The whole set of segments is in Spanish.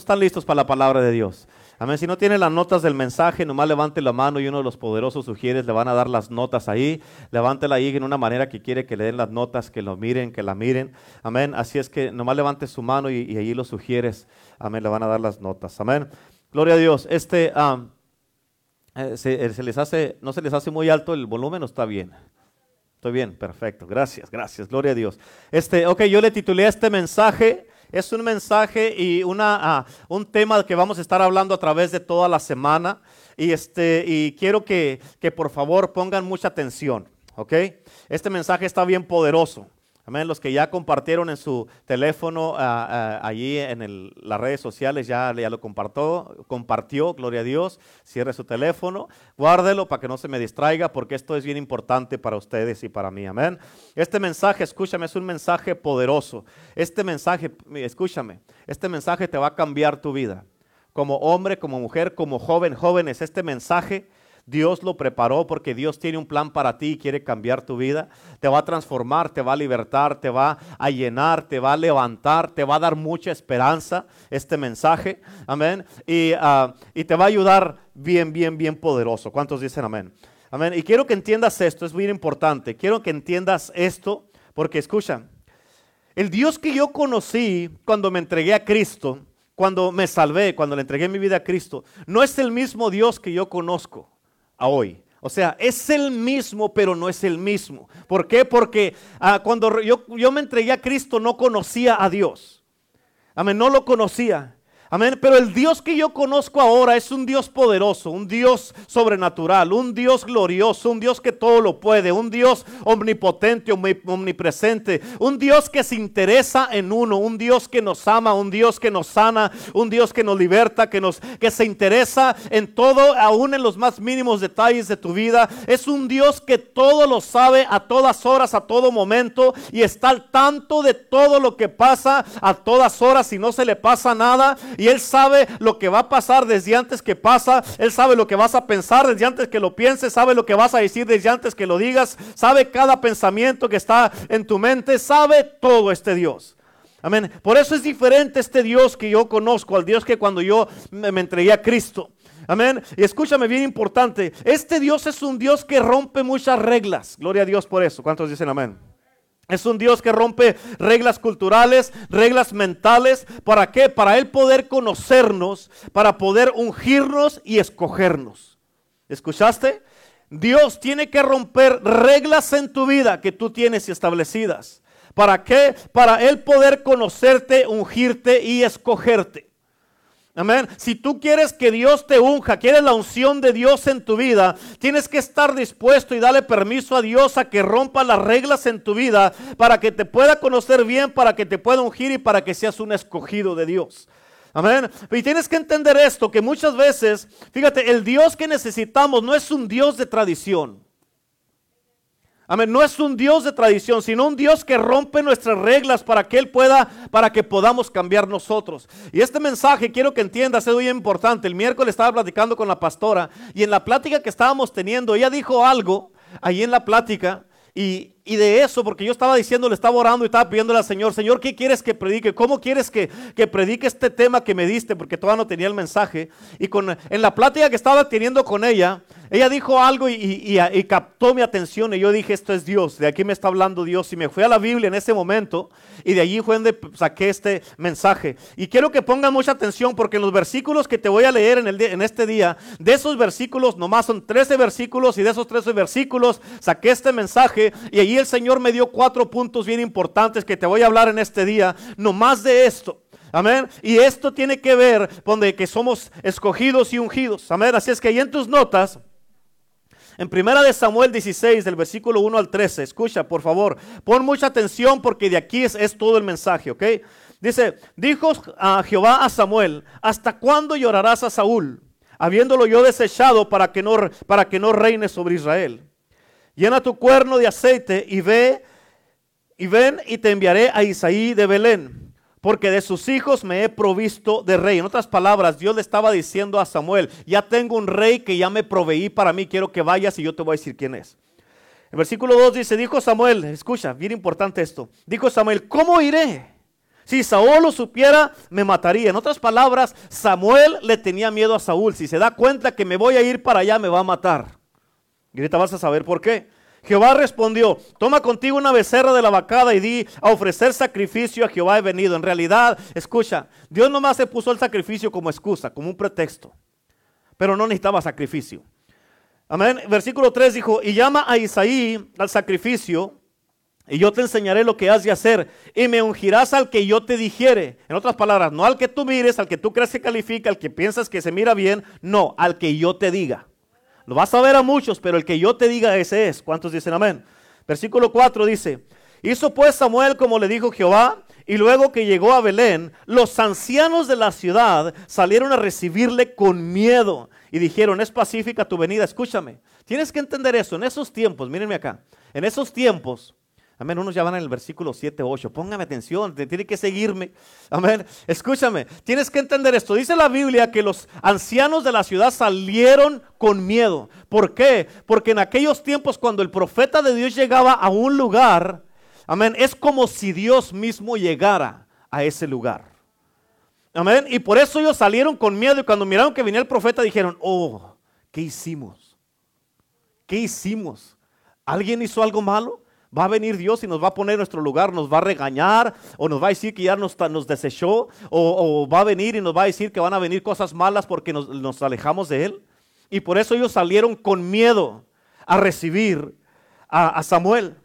están listos para la palabra de Dios? Amén. Si no tiene las notas del mensaje, nomás levante la mano y uno de los poderosos sugieres le van a dar las notas ahí. Levántela ahí en una manera que quiere que le den las notas, que lo miren, que la miren. Amén. Así es que nomás levante su mano y, y allí los sugieres. Amén. Le van a dar las notas. Amén. Gloria a Dios. Este, eh, se, eh, se, les hace, no se les hace muy alto el volumen o está bien. Estoy bien, perfecto. Gracias, gracias. Gloria a Dios. Este, ok, yo le titulé este mensaje es un mensaje y una, uh, un tema que vamos a estar hablando a través de toda la semana. Y, este, y quiero que, que por favor pongan mucha atención. ¿ok? Este mensaje está bien poderoso. Amén. Los que ya compartieron en su teléfono uh, uh, allí en las redes sociales ya, ya lo compartió, compartió, gloria a Dios. Cierre su teléfono, guárdelo para que no se me distraiga, porque esto es bien importante para ustedes y para mí. Amén. Este mensaje, escúchame, es un mensaje poderoso. Este mensaje, escúchame, este mensaje te va a cambiar tu vida. Como hombre, como mujer, como joven, jóvenes, este mensaje Dios lo preparó porque Dios tiene un plan para ti y quiere cambiar tu vida. Te va a transformar, te va a libertar, te va a llenar, te va a levantar, te va a dar mucha esperanza este mensaje. Amén. Y, uh, y te va a ayudar bien, bien, bien poderoso. ¿Cuántos dicen amén? Amén. Y quiero que entiendas esto, es muy importante. Quiero que entiendas esto porque escucha, el Dios que yo conocí cuando me entregué a Cristo, cuando me salvé, cuando le entregué mi vida a Cristo, no es el mismo Dios que yo conozco hoy. O sea, es el mismo, pero no es el mismo. ¿Por qué? Porque ah, cuando yo, yo me entregué a Cristo no conocía a Dios. Amén, no lo conocía. Amén. Pero el Dios que yo conozco ahora es un Dios poderoso, un Dios sobrenatural, un Dios glorioso, un Dios que todo lo puede, un Dios omnipotente, omnipresente, un Dios que se interesa en uno, un Dios que nos ama, un Dios que nos sana, un Dios que nos liberta, que nos que se interesa en todo, aún en los más mínimos detalles de tu vida. Es un Dios que todo lo sabe a todas horas, a todo momento y está al tanto de todo lo que pasa a todas horas y no se le pasa nada. Él sabe lo que va a pasar desde antes que pasa. Él sabe lo que vas a pensar desde antes que lo pienses. Sabe lo que vas a decir desde antes que lo digas. Sabe cada pensamiento que está en tu mente. Sabe todo este Dios. Amén. Por eso es diferente este Dios que yo conozco al Dios que cuando yo me entregué a Cristo. Amén. Y escúchame bien importante. Este Dios es un Dios que rompe muchas reglas. Gloria a Dios por eso. ¿Cuántos dicen amén? Es un Dios que rompe reglas culturales, reglas mentales. ¿Para qué? Para Él poder conocernos, para poder ungirnos y escogernos. ¿Escuchaste? Dios tiene que romper reglas en tu vida que tú tienes establecidas. ¿Para qué? Para Él poder conocerte, ungirte y escogerte. Amén. Si tú quieres que Dios te unja, quieres la unción de Dios en tu vida, tienes que estar dispuesto y darle permiso a Dios a que rompa las reglas en tu vida para que te pueda conocer bien, para que te pueda ungir y para que seas un escogido de Dios. Amén. Y tienes que entender esto, que muchas veces, fíjate, el Dios que necesitamos no es un Dios de tradición. Amén. No es un Dios de tradición, sino un Dios que rompe nuestras reglas para que Él pueda, para que podamos cambiar nosotros. Y este mensaje quiero que entiendas, es muy importante. El miércoles estaba platicando con la pastora y en la plática que estábamos teniendo, ella dijo algo ahí en la plática y, y de eso, porque yo estaba diciendo, le estaba orando y estaba pidiéndole al Señor, Señor, ¿qué quieres que predique? ¿Cómo quieres que, que predique este tema que me diste? Porque todavía no tenía el mensaje. Y con, en la plática que estaba teniendo con ella, ella dijo algo y, y, captó mi atención y yo dije, esto es Dios, de aquí me está hablando Dios. Y me fui a la Biblia en ese momento y de allí fue donde saqué este mensaje. Y quiero que pongan mucha atención porque en los versículos que te voy a leer en, el, en este día, de esos versículos, nomás son 13 versículos y de esos 13 versículos saqué este mensaje y allí el Señor me dio cuatro puntos bien importantes que te voy a hablar en este día, nomás de esto. Amén. Y esto tiene que ver con de que somos escogidos y ungidos. Amén. Así es que ahí en tus notas en primera de Samuel 16, del versículo 1 al 13, escucha, por favor, pon mucha atención porque de aquí es, es todo el mensaje, ¿ok? Dice, dijo a Jehová a Samuel, ¿hasta cuándo llorarás a Saúl, habiéndolo yo desechado para que no, para que no reine sobre Israel? Llena tu cuerno de aceite y ve, y ven y te enviaré a Isaí de Belén porque de sus hijos me he provisto de rey. En otras palabras, Dios le estaba diciendo a Samuel, ya tengo un rey que ya me proveí para mí, quiero que vayas y yo te voy a decir quién es. El versículo 2 dice, dijo Samuel, escucha, bien importante esto, dijo Samuel, ¿cómo iré? Si Saúl lo supiera, me mataría. En otras palabras, Samuel le tenía miedo a Saúl. Si se da cuenta que me voy a ir para allá, me va a matar. Y ahorita vas a saber por qué. Jehová respondió, toma contigo una becerra de la vacada y di a ofrecer sacrificio a Jehová he venido. En realidad, escucha, Dios nomás se puso el sacrificio como excusa, como un pretexto. Pero no necesitaba sacrificio. Amén. Versículo 3 dijo, y llama a Isaí al sacrificio y yo te enseñaré lo que has de hacer y me ungirás al que yo te dijere. En otras palabras, no al que tú mires, al que tú crees que califica, al que piensas que se mira bien, no, al que yo te diga. Lo vas a ver a muchos, pero el que yo te diga ese es. ¿Cuántos dicen amén? Versículo 4 dice, hizo pues Samuel como le dijo Jehová, y luego que llegó a Belén, los ancianos de la ciudad salieron a recibirle con miedo y dijeron, es pacífica tu venida, escúchame. Tienes que entender eso, en esos tiempos, mírenme acá, en esos tiempos, Amén. Unos ya van en el versículo 7, 8. Póngame atención, tiene que seguirme. Amén. Escúchame, tienes que entender esto. Dice la Biblia que los ancianos de la ciudad salieron con miedo. ¿Por qué? Porque en aquellos tiempos cuando el profeta de Dios llegaba a un lugar, amén, es como si Dios mismo llegara a ese lugar. Amén. Y por eso ellos salieron con miedo y cuando miraron que venía el profeta dijeron, oh, ¿qué hicimos? ¿Qué hicimos? ¿Alguien hizo algo malo? Va a venir Dios y nos va a poner en nuestro lugar, nos va a regañar o nos va a decir que ya nos, nos desechó o, va a venir y nos va a decir que van a venir cosas malas porque nos, alejamos de Él. Y por eso ellos salieron con miedo a recibir a, Samuel.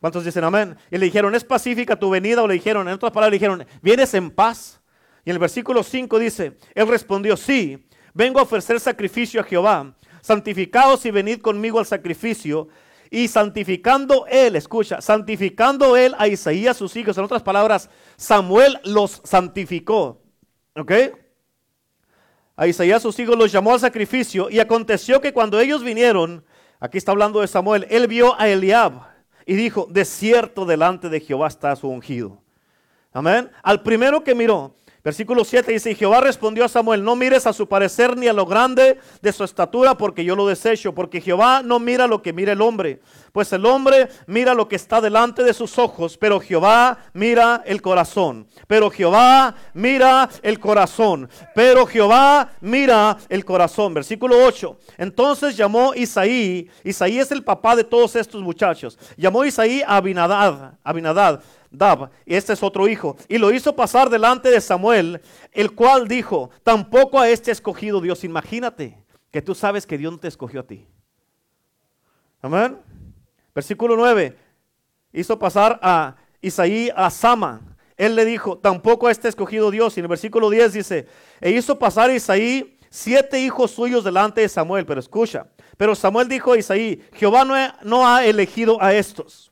¿Cuántos dicen amén? Y le dijeron, ¿es pacífica tu venida? O le dijeron, en otras palabras, le dijeron, ¿vienes en paz? Y el versículo 5 dice, Él respondió, sí, vengo a ofrecer sacrificio a Jehová. Santificaos y venid conmigo al sacrificio. Y santificando él, escucha, santificando él a Isaías sus hijos. En otras palabras, Samuel los santificó. ¿Ok? A Isaías sus hijos los llamó al sacrificio. Y aconteció que cuando ellos vinieron, aquí está hablando de Samuel, él vio a Eliab y dijo, de cierto delante de Jehová está su ungido. Amén. Al primero que miró, Versículo 7 dice, Jehová respondió a Samuel, no mires a su parecer ni a lo grande de su estatura, porque yo lo desecho, porque Jehová no mira lo que mira el hombre, pues el hombre mira lo que está delante de sus ojos, pero Jehová mira el corazón, pero Jehová mira el corazón, pero Jehová mira el corazón. Versículo 8, entonces llamó Isaí, Isaí es el papá de todos estos muchachos, llamó Isaí a Abinadad Dab, y este es otro hijo, y lo hizo pasar delante de Samuel, el cual dijo, tampoco a este escogido Dios. Imagínate que tú sabes que Dios no te escogió a ti. Amén. Versículo 9, hizo pasar a Isaí a Sama. Él le dijo, tampoco a este escogido Dios. Y en el versículo 10 dice, e hizo pasar a Isaí siete hijos suyos delante de Samuel. Pero escucha, pero Samuel dijo a Isaí, Jehová no ha elegido a estos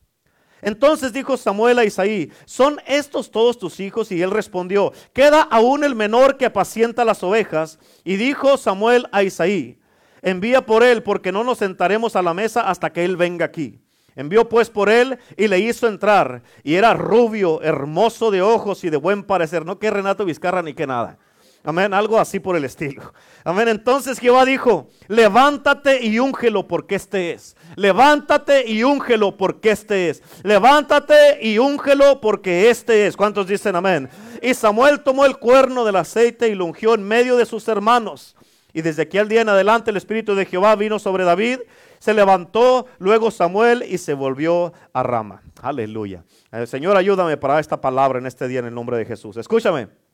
entonces dijo Samuel a Isaí, ¿son estos todos tus hijos? Y él respondió, queda aún el menor que apacienta las ovejas. Y dijo Samuel a Isaí, envía por él, porque no nos sentaremos a la mesa hasta que él venga aquí. Envió pues por él y le hizo entrar. Y era rubio, hermoso de ojos y de buen parecer. No que Renato Vizcarra ni que nada. Amén, algo así por el estilo. Amén, entonces Jehová dijo, levántate y úngelo porque este es. Levántate y úngelo porque este es. Levántate y úngelo porque este es. ¿Cuántos dicen amén? Y Samuel tomó el cuerno del aceite y lo ungió en medio de sus hermanos. Y desde aquel día en adelante el Espíritu de Jehová vino sobre David. Se levantó luego Samuel y se volvió a Rama. Aleluya. Eh, Señor, ayúdame para esta palabra en este día en el nombre de Jesús. Escúchame.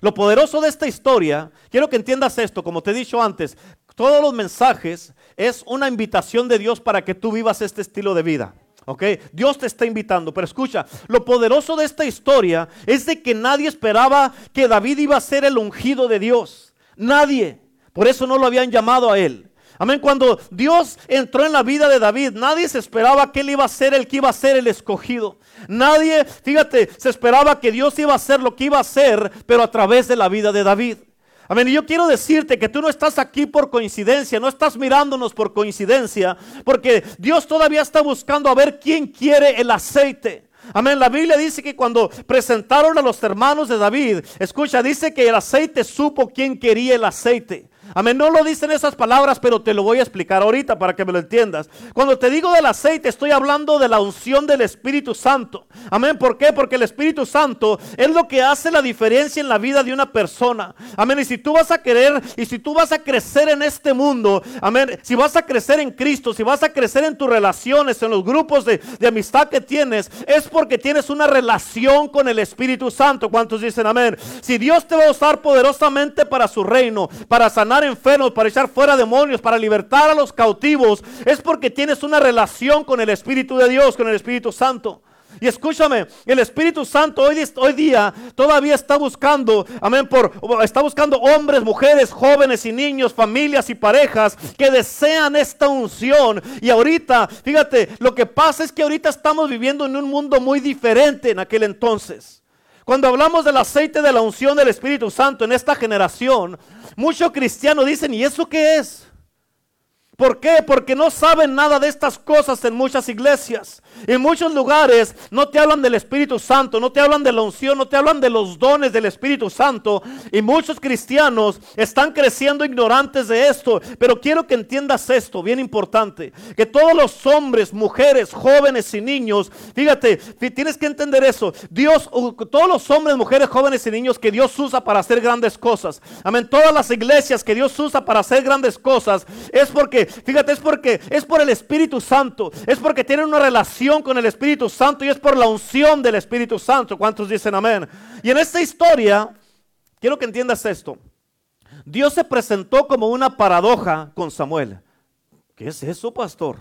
Lo poderoso de esta historia, quiero que entiendas esto, como te he dicho antes, todos los mensajes es una invitación de Dios para que tú vivas este estilo de vida. ¿Ok? Dios te está invitando. Pero escucha, lo poderoso de esta historia es de que nadie esperaba que David iba a ser el ungido de Dios. Nadie. Por eso no lo habían llamado a él. Amén. Cuando Dios entró en la vida de David, nadie se esperaba que él iba a ser el que iba a ser el escogido. Nadie, fíjate, se esperaba que Dios iba a hacer lo que iba a hacer, pero a través de la vida de David. Amén. Y yo quiero decirte que tú no estás aquí por coincidencia, no estás mirándonos por coincidencia, porque Dios todavía está buscando a ver quién quiere el aceite. Amén. La Biblia dice que cuando presentaron a los hermanos de David, escucha, dice que el aceite supo quién quería el aceite. Amén, no lo dicen esas palabras, pero te lo voy a explicar ahorita para que me lo entiendas. Cuando te digo del aceite, estoy hablando de la unción del Espíritu Santo. Amén, ¿por qué? Porque el Espíritu Santo es lo que hace la diferencia en la vida de una persona. Amén, y si tú vas a querer y si tú vas a crecer en este mundo, amén, si vas a crecer en Cristo, si vas a crecer en tus relaciones, en los grupos de, amistad que tienes, es porque tienes una relación con el Espíritu Santo. ¿Cuántos dicen amén? Si Dios te va a usar poderosamente para su reino, para sanar enfermos, para echar fuera demonios, para libertar a los cautivos, es porque tienes una relación con el Espíritu de Dios, con el Espíritu Santo. Y escúchame, el Espíritu Santo hoy, hoy, día todavía está buscando, amén, por, está buscando hombres, mujeres, jóvenes y niños, familias y parejas que desean esta unción. Y ahorita, fíjate, lo que pasa es que ahorita estamos viviendo en un mundo muy diferente en aquel entonces. Cuando hablamos del aceite de la unción del Espíritu Santo en esta generación, muchos cristianos dicen, ¿y eso qué es? ¿Por qué? Porque no saben nada de estas cosas en muchas iglesias. En muchos lugares no te hablan del Espíritu Santo, no te hablan de la unción, no te hablan de los dones del Espíritu Santo. Y muchos cristianos están creciendo ignorantes de esto. Pero quiero que entiendas esto, bien importante. Que todos los hombres, mujeres, jóvenes y niños, fíjate, tienes que entender eso. Dios, todos los hombres, mujeres, jóvenes y niños que Dios usa para hacer grandes cosas. Amén. Todas las iglesias que Dios usa para hacer grandes cosas es porque fíjate, es porque es por el Espíritu Santo, es porque tienen una relación con el Espíritu Santo y es por la unción del Espíritu Santo. ¿Cuántos dicen amén? Y en esta historia, quiero que entiendas esto. Dios se presentó como una paradoja con Samuel. ¿Qué es eso, pastor?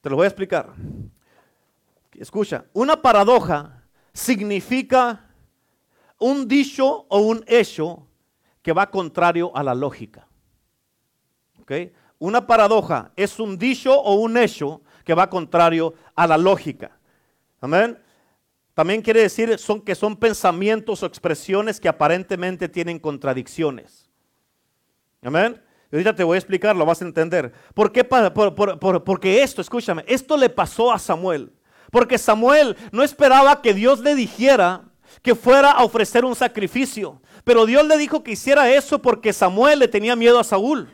Te lo voy a explicar. Escucha, una paradoja significa un dicho o un hecho que va contrario a la lógica. Una paradoja es un dicho o un hecho que va contrario a la lógica. Amén. También quiere decir son, que son pensamientos o expresiones que aparentemente tienen contradicciones. Amén. Y ahorita te voy a explicar, lo vas a entender. ¿Por qué? porque esto, escúchame, esto le pasó a Samuel. Porque Samuel no esperaba que Dios le dijera que fuera a ofrecer un sacrificio. Pero Dios le dijo que hiciera eso porque Samuel le tenía miedo a Saúl.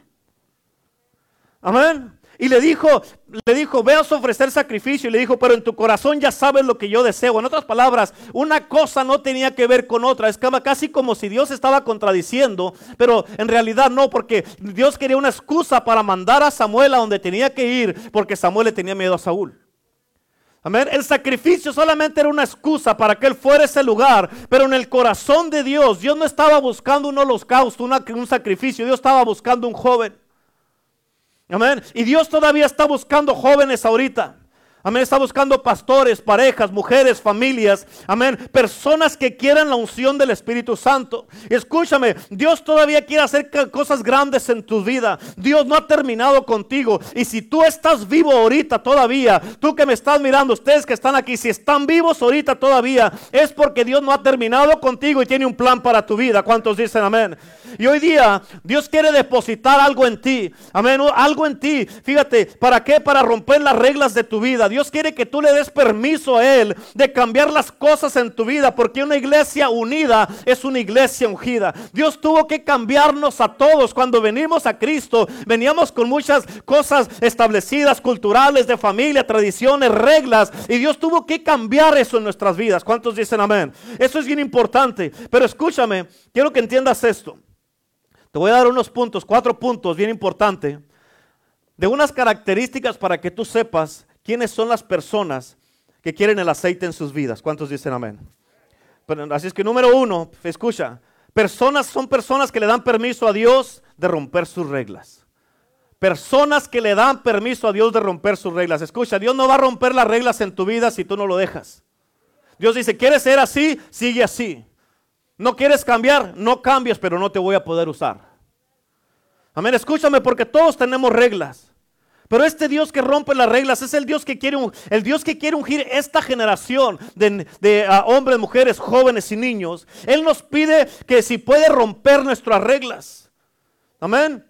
Amén. Y le dijo, le dijo, ve a ofrecer sacrificio. Y le dijo, pero en tu corazón ya sabes lo que yo deseo. En otras palabras, una cosa no tenía que ver con otra. Es casi como si Dios estaba contradiciendo, pero en realidad no, porque Dios quería una excusa para mandar a Samuel a donde tenía que ir, porque Samuel le tenía miedo a Saúl. Amén. El sacrificio solamente era una excusa para que él fuera a ese lugar, pero en el corazón de Dios, Dios no estaba buscando un holocausto, un sacrificio, Dios estaba buscando un joven. Amén. Y Dios todavía está buscando jóvenes ahorita. Amén. Está buscando pastores, parejas, mujeres, familias. Amén. Personas que quieran la unción del Espíritu Santo. Escúchame, Dios todavía quiere hacer cosas grandes en tu vida. Dios no ha terminado contigo. Y si tú estás vivo ahorita todavía, tú que me estás mirando, ustedes que están aquí, si están vivos ahorita todavía, es porque Dios no ha terminado contigo y tiene un plan para tu vida. ¿Cuántos dicen amén? Y hoy día Dios quiere depositar algo en ti. Amén. Algo en ti. Fíjate, ¿para qué? Para romper las reglas de tu vida. Dios quiere que tú le des permiso a Él de cambiar las cosas en tu vida, porque una iglesia unida es una iglesia ungida. Dios tuvo que cambiarnos a todos. Cuando venimos a Cristo, veníamos con muchas cosas establecidas, culturales, de familia, tradiciones, reglas, y Dios tuvo que cambiar eso en nuestras vidas. ¿Cuántos dicen amén? Eso es bien importante. Pero escúchame, quiero que entiendas esto. Te voy a dar unos puntos, cuatro puntos bien importantes, de unas características para que tú sepas quiénes son las personas que quieren el aceite en sus vidas. ¿Cuántos dicen amén? así es que número uno, escucha, personas son personas que le dan permiso a Dios de romper sus reglas. Personas que le dan permiso a Dios de romper sus reglas. Escucha, Dios no va a romper las reglas en tu vida si tú no lo dejas. Dios dice, ¿quieres ser así? Sigue así. ¿No quieres cambiar? No cambies, pero no te voy a poder usar. Amén, escúchame porque todos tenemos reglas. Pero este Dios que rompe las reglas es el Dios que quiere, el Dios que quiere ungir esta generación de, ah, hombres, mujeres, jóvenes y niños. Él nos pide que si puede romper nuestras reglas. Amén.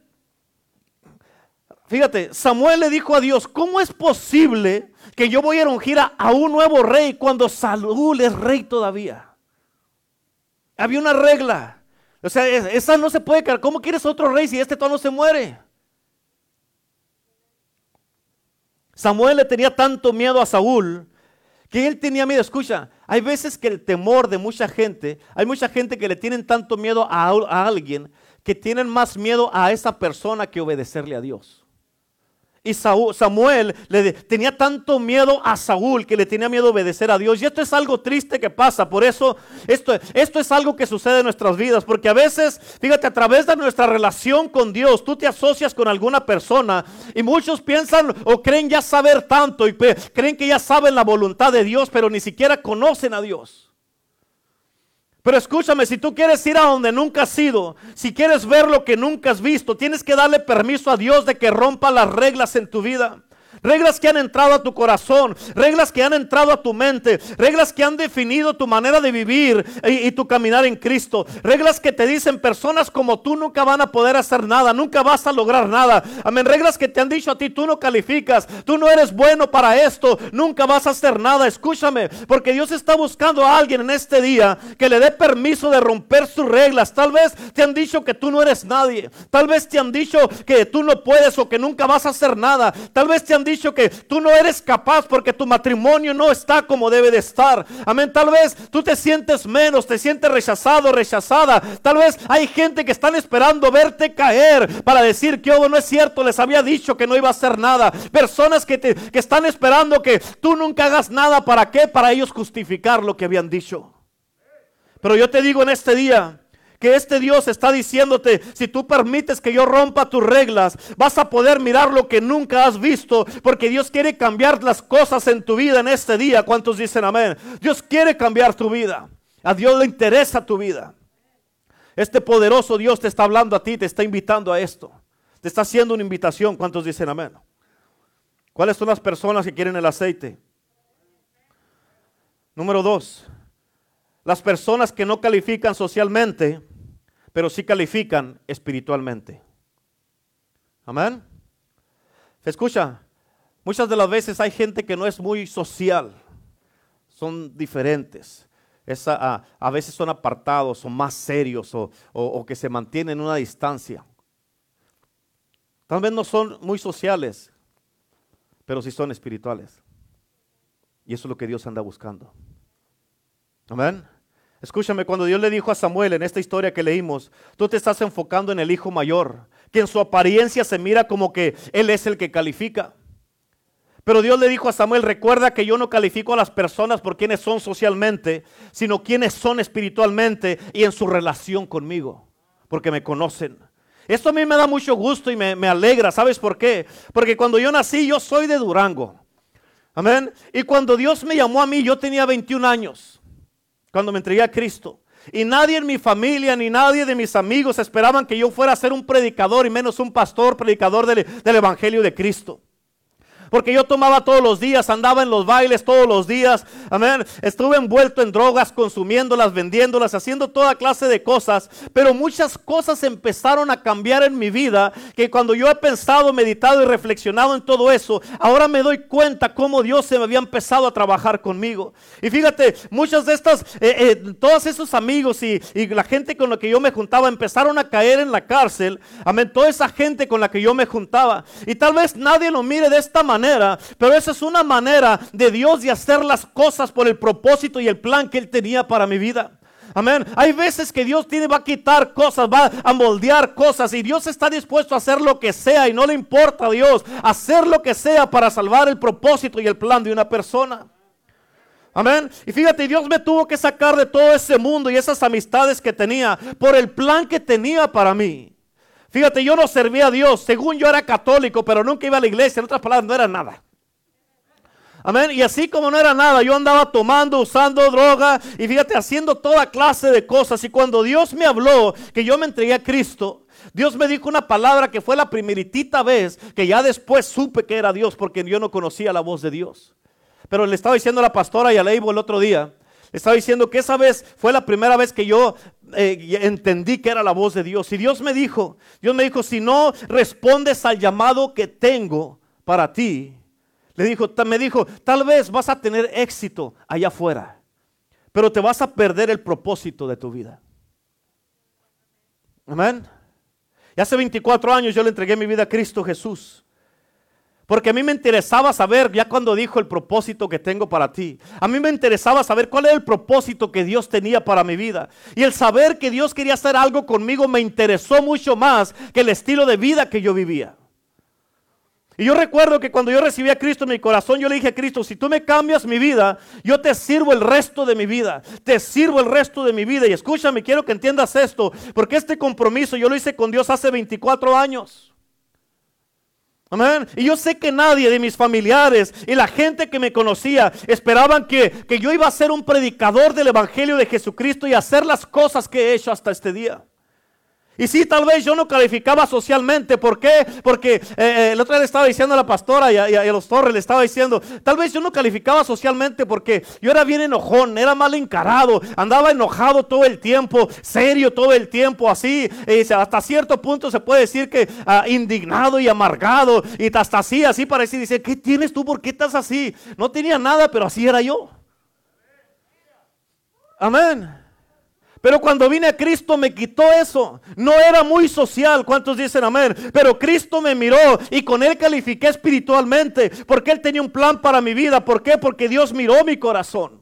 Fíjate, Samuel le dijo a Dios, ¿cómo es posible que yo voy a ungir a, a un nuevo rey cuando Saúl es rey todavía? Había una regla. O sea, esa no se puede. ¿Cómo quieres otro rey si este todo no se muere? Samuel le tenía tanto miedo a Saúl que él tenía miedo. Escucha, hay veces que el temor de mucha gente, hay mucha gente que le tienen tanto miedo a, a alguien que tienen más miedo a esa persona que obedecerle a Dios. Y Samuel le tenía tanto miedo a Saúl que le tenía miedo a obedecer a Dios. Y esto es algo triste que pasa. Por eso esto, esto es algo que sucede en nuestras vidas. Porque a veces, fíjate, a través de nuestra relación con Dios, tú te asocias con alguna persona y muchos piensan o creen ya saber tanto y creen que ya saben la voluntad de Dios, pero ni siquiera conocen a Dios. Pero escúchame, si tú quieres ir a donde nunca has ido, si quieres ver lo que nunca has visto, tienes que darle permiso a Dios de que rompa las reglas en tu vida. Reglas que han entrado a tu corazón, reglas que han entrado a tu mente, reglas que han definido tu manera de vivir y, tu caminar en Cristo. Reglas que te dicen personas como tú nunca van a poder hacer nada, nunca vas a lograr nada. Amén. Reglas que te han dicho a ti, tú no calificas, tú no eres bueno para esto, nunca vas a hacer nada. Escúchame, porque Dios está buscando a alguien en este día que le dé permiso de romper sus reglas. Tal vez te han dicho que tú no eres nadie. Tal vez te han dicho que tú no puedes o que nunca vas a hacer nada. Tal vez te han dicho dicho que tú no eres capaz porque tu matrimonio no está como debe de estar. Amén. Tal vez tú te sientes menos, te sientes rechazado, rechazada. Tal vez hay gente que están esperando verte caer para decir que oh, no es cierto, les había dicho que no iba a hacer nada. Personas que, te, que están esperando que tú nunca hagas nada. ¿Para qué? Para ellos justificar lo que habían dicho. Pero yo te digo en este día, que este Dios está diciéndote, si tú permites que yo rompa tus reglas, vas a poder mirar lo que nunca has visto, porque Dios quiere cambiar las cosas en tu vida en este día. ¿Cuántos dicen amén? Dios quiere cambiar tu vida. A Dios le interesa tu vida. Este poderoso Dios te está hablando a ti, te está invitando a esto. Te está haciendo una invitación. ¿Cuántos dicen amén? ¿Cuáles son las personas que quieren el aceite? Número dos, las personas que no califican socialmente pero sí califican espiritualmente. Amén. escucha, muchas de las veces hay gente que no es muy social, son diferentes. a, veces son apartados, son más serios o, o que se mantienen en una distancia. Tal vez no son muy sociales, pero sí son espirituales. Y eso es lo que Dios anda buscando. Amén. Escúchame, cuando Dios le dijo a Samuel en esta historia que leímos, tú te estás enfocando en el hijo mayor, que en su apariencia se mira como que él es el que califica. Pero Dios le dijo a Samuel, recuerda que yo no califico a las personas por quienes son socialmente, sino quienes son espiritualmente y en su relación conmigo, porque me conocen. Esto a mí me da mucho gusto y me, me alegra, ¿sabes por qué? Porque cuando yo nací, yo soy de Durango. Amén. Y cuando Dios me llamó a mí, yo tenía 21 años cuando me entregué a Cristo. Y nadie en mi familia ni nadie de mis amigos esperaban que yo fuera a ser un predicador y menos un pastor predicador del, Evangelio de Cristo. Porque yo tomaba todos los días, andaba en los bailes todos los días. Amén. Estuve envuelto en drogas, consumiéndolas, vendiéndolas, haciendo toda clase de cosas. Pero muchas cosas empezaron a cambiar en mi vida. Que cuando yo he pensado, meditado y reflexionado en todo eso, ahora me doy cuenta cómo Dios se me había empezado a trabajar conmigo. Y fíjate, muchas de estas, eh, eh, todos esos amigos y, y la gente con la que yo me juntaba empezaron a caer en la cárcel. Amén. Toda esa gente con la que yo me juntaba. Y tal vez nadie lo mire de esta manera pero esa es una manera de Dios de hacer las cosas por el propósito y el plan que Él tenía para mi vida. Amén. Hay veces que Dios tiene, va a quitar cosas, va a moldear cosas y Dios está dispuesto a hacer lo que sea y no le importa a Dios hacer lo que sea para salvar el propósito y el plan de una persona. Amén. Y fíjate, Dios me tuvo que sacar de todo ese mundo y esas amistades que tenía por el plan que tenía para mí. Fíjate, yo no servía a Dios. Según yo era católico, pero nunca iba a la iglesia. En otras palabras, no era nada. Amén. Y así como no era nada, yo andaba tomando, usando droga y fíjate, haciendo toda clase de cosas. Y cuando Dios me habló que yo me entregué a Cristo, Dios me dijo una palabra que fue la primeritita vez que ya después supe que era Dios porque yo no conocía la voz de Dios. Pero le estaba diciendo a la pastora y a Leibo el otro día, le estaba diciendo que esa vez fue la primera vez que yo eh, entendí que era la voz de Dios. Y Dios me dijo, Dios me dijo, si no respondes al llamado que tengo para ti, le dijo, me dijo, tal vez vas a tener éxito allá afuera, pero te vas a perder el propósito de tu vida. Amén. Y hace 24 años yo le entregué mi vida a Cristo Jesús. Porque a mí me interesaba saber, ya cuando dijo el propósito que tengo para ti, a mí me interesaba saber cuál era el propósito que Dios tenía para mi vida. Y el saber que Dios quería hacer algo conmigo me interesó mucho más que el estilo de vida que yo vivía. Y yo recuerdo que cuando yo recibí a Cristo en mi corazón, yo le dije a Cristo, si tú me cambias mi vida, yo te sirvo el resto de mi vida. Te sirvo el resto de mi vida. Y escúchame, quiero que entiendas esto, porque este compromiso yo lo hice con Dios hace 24 años. Amén. Y yo sé que nadie de mis familiares y la gente que me conocía esperaban que, que, yo iba a ser un predicador del Evangelio de Jesucristo y hacer las cosas que he hecho hasta este día. Y sí, tal vez yo no calificaba socialmente. ¿Por qué? Porque eh, eh, el otro día le estaba diciendo a la pastora y a, los torres, le estaba diciendo, tal vez yo no calificaba socialmente porque yo era bien enojón, era mal encarado, andaba enojado todo el tiempo, serio todo el tiempo, así. hasta cierto punto se puede decir que ah, indignado y amargado. Y hasta así, así parecía. Dice, ¿qué tienes tú? ¿Por qué estás así? No tenía nada, pero así era yo. Amén. Pero cuando vine a Cristo me quitó eso. No era muy social. ¿Cuántos dicen amén? Pero Cristo me miró y con Él califiqué espiritualmente. Porque Él tenía un plan para mi vida. ¿Por qué? Porque Dios miró mi corazón.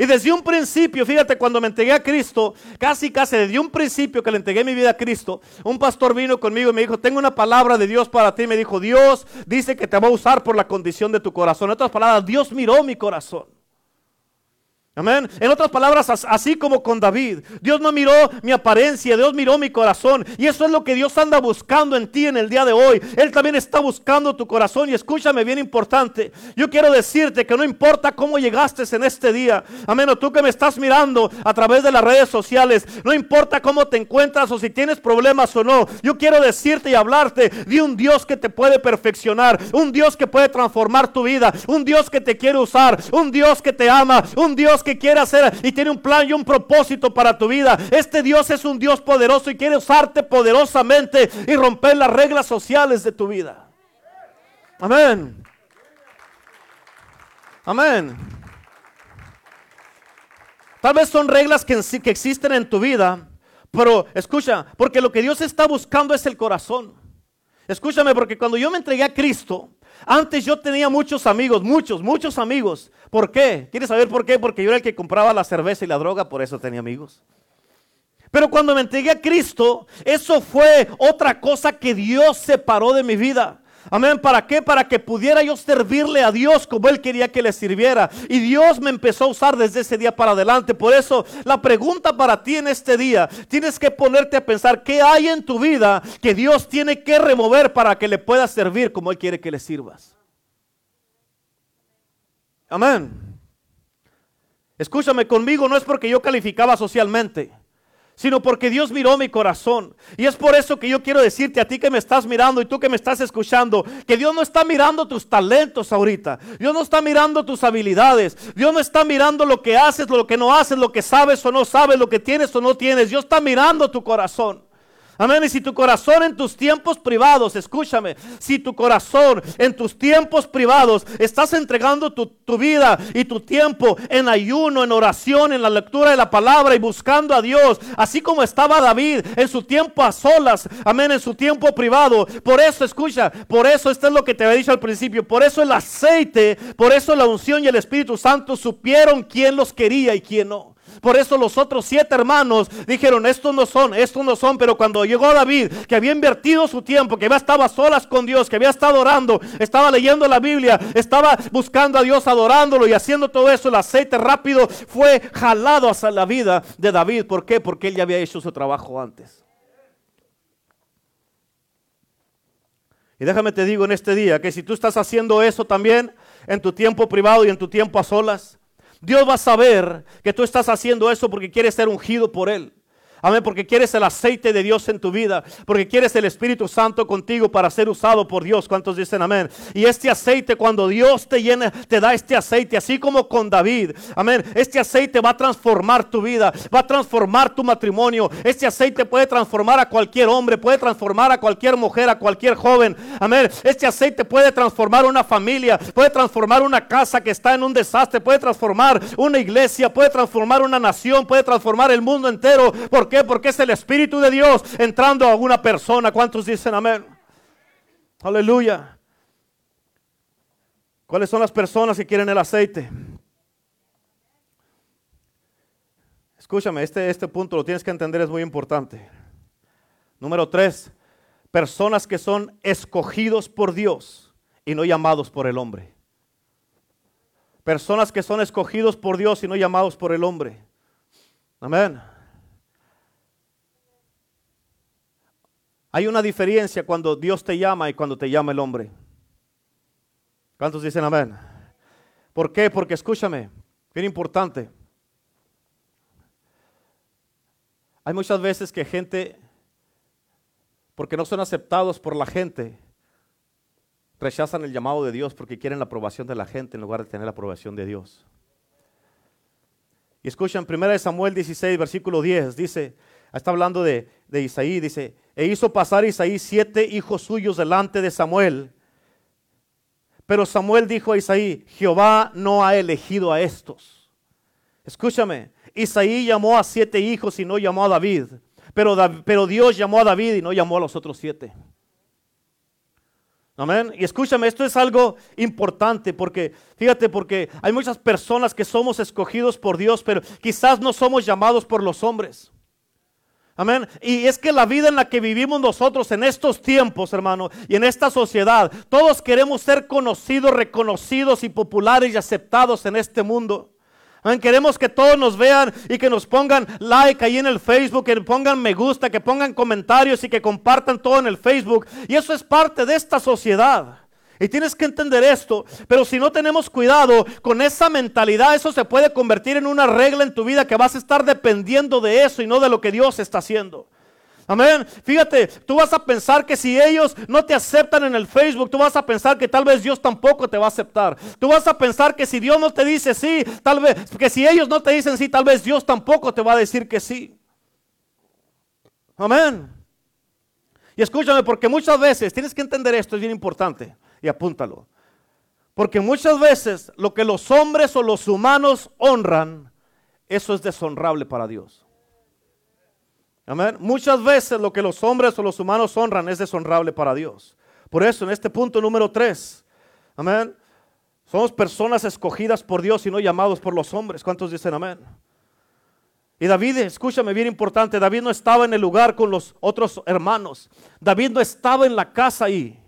Y desde un principio, fíjate, cuando me entregué a Cristo, casi, casi desde un principio que le entregué mi vida a Cristo, un pastor vino conmigo y me dijo, tengo una palabra de Dios para ti. Me dijo, Dios dice que te va a usar por la condición de tu corazón. En otras palabras, Dios miró mi corazón. Amén. En otras palabras, así como con David, Dios no miró mi apariencia, Dios miró mi corazón. Y eso es lo que Dios anda buscando en ti en el día de hoy. Él también está buscando tu corazón. Y escúchame bien importante. Yo quiero decirte que no importa cómo llegaste en este día. Amén. O tú que me estás mirando a través de las redes sociales. No importa cómo te encuentras o si tienes problemas o no. Yo quiero decirte y hablarte de un Dios que te puede perfeccionar. Un Dios que puede transformar tu vida. Un Dios que te quiere usar. Un Dios que te ama. Un Dios que que quiere hacer y tiene un plan y un propósito para tu vida. Este Dios es un Dios poderoso y quiere usarte poderosamente y romper las reglas sociales de tu vida. Amén. Amén. Tal vez son reglas que, que existen en tu vida, pero escucha, porque lo que Dios está buscando es el corazón. Escúchame, porque cuando yo me entregué a Cristo, antes yo tenía muchos amigos, muchos, muchos amigos. ¿Por qué? ¿Quieres saber por qué? Porque yo era el que compraba la cerveza y la droga, por eso tenía amigos. Pero cuando me entregué a Cristo, eso fue otra cosa que Dios separó de mi vida. Amén. ¿Para qué? Para que pudiera yo servirle a Dios como Él quería que le sirviera. Y Dios me empezó a usar desde ese día para adelante. Por eso la pregunta para ti en este día, tienes que ponerte a pensar qué hay en tu vida que Dios tiene que remover para que le puedas servir como Él quiere que le sirvas. Amén. Escúchame conmigo, no es porque yo calificaba socialmente sino porque Dios miró mi corazón. Y es por eso que yo quiero decirte a ti que me estás mirando y tú que me estás escuchando, que Dios no está mirando tus talentos ahorita. Dios no está mirando tus habilidades. Dios no está mirando lo que haces, lo que no haces, lo que sabes o no sabes, lo que tienes o no tienes. Dios está mirando tu corazón. Amén. Y si tu corazón en tus tiempos privados, escúchame, si tu corazón en tus tiempos privados estás entregando tu, vida y tu tiempo en ayuno, en oración, en la lectura de la palabra y buscando a Dios, así como estaba David en su tiempo a solas, amén, en su tiempo privado. Por eso, escucha, por eso esto es lo que te había dicho al principio, por eso el aceite, por eso la unción y el Espíritu Santo supieron quién los quería y quién no. Por eso los otros siete hermanos dijeron, estos no son, estos no son. Pero cuando llegó David, que había invertido su tiempo, que había estado a solas con Dios, que había estado orando, estaba leyendo la Biblia, estaba buscando a Dios, adorándolo y haciendo todo eso, el aceite rápido fue jalado hacia la vida de David. ¿Por qué? Porque él ya había hecho su trabajo antes. Y déjame te digo en este día que si tú estás haciendo eso también en tu tiempo privado y en tu tiempo a solas, Dios va a saber que tú estás haciendo eso porque quieres ser ungido por Él. Amén, porque quieres el aceite de Dios en tu vida, porque quieres el Espíritu Santo contigo para ser usado por Dios. ¿Cuántos dicen amén? Y este aceite, cuando Dios te llena, te da este aceite, así como con David, amén. Este aceite va a transformar tu vida, va a transformar tu matrimonio. Este aceite puede transformar a cualquier hombre, puede transformar a cualquier mujer, a cualquier joven, amén. Este aceite puede transformar una familia, puede transformar una casa que está en un desastre, puede transformar una iglesia, puede transformar una nación, puede transformar el mundo entero. ¿Por qué? Porque es el Espíritu de Dios entrando a una persona. ¿Cuántos dicen amén? Aleluya. ¿Cuáles son las personas que quieren el aceite? Escúchame, este, este punto lo tienes que entender, es muy importante. Número tres, personas que son escogidos por Dios y no llamados por el hombre. Personas que son escogidos por Dios y no llamados por el hombre. Amén. Hay una diferencia cuando Dios te llama y cuando te llama el hombre. ¿Cuántos dicen amén? ¿Por qué? Porque escúchame, bien importante. Hay muchas veces que gente, porque no son aceptados por la gente, rechazan el llamado de Dios porque quieren la aprobación de la gente en lugar de tener la aprobación de Dios. Y escuchan 1 Samuel 16, versículo 10, dice, está hablando de, de Isaí, dice, e hizo pasar Isaí siete hijos suyos delante de Samuel. Pero Samuel dijo a Isaí, Jehová no ha elegido a estos. Escúchame, Isaí llamó a siete hijos y no llamó a David. Pero, pero Dios llamó a David y no llamó a los otros siete. Amén. Y escúchame, esto es algo importante porque, fíjate, porque hay muchas personas que somos escogidos por Dios, pero quizás no somos llamados por los hombres. Amén. Y es que la vida en la que vivimos nosotros en estos tiempos, hermano, y en esta sociedad, todos queremos ser conocidos, reconocidos y populares y aceptados en este mundo. Amén. Queremos que todos nos vean y que nos pongan like ahí en el Facebook, que pongan me gusta, que pongan comentarios y que compartan todo en el Facebook. Y eso es parte de esta sociedad. Y tienes que entender esto, pero si no tenemos cuidado con esa mentalidad, eso se puede convertir en una regla en tu vida que vas a estar dependiendo de eso y no de lo que Dios está haciendo. Amén. Fíjate, tú vas a pensar que si ellos no te aceptan en el Facebook, tú vas a pensar que tal vez Dios tampoco te va a aceptar. Tú vas a pensar que si Dios no te dice sí, tal vez, que si ellos no te dicen sí, tal vez Dios tampoco te va a decir que sí. Amén. Y escúchame, porque muchas veces tienes que entender esto, es bien importante y apúntalo. Porque muchas veces lo que los hombres o los humanos honran, eso es deshonrable para Dios. Amén. Muchas veces lo que los hombres o los humanos honran es deshonrable para Dios. Por eso en este punto número 3, amén, somos personas escogidas por Dios y no llamados por los hombres. ¿Cuántos dicen amén? Y David, escúchame bien importante, David no estaba en el lugar con los otros hermanos. David no estaba en la casa ahí.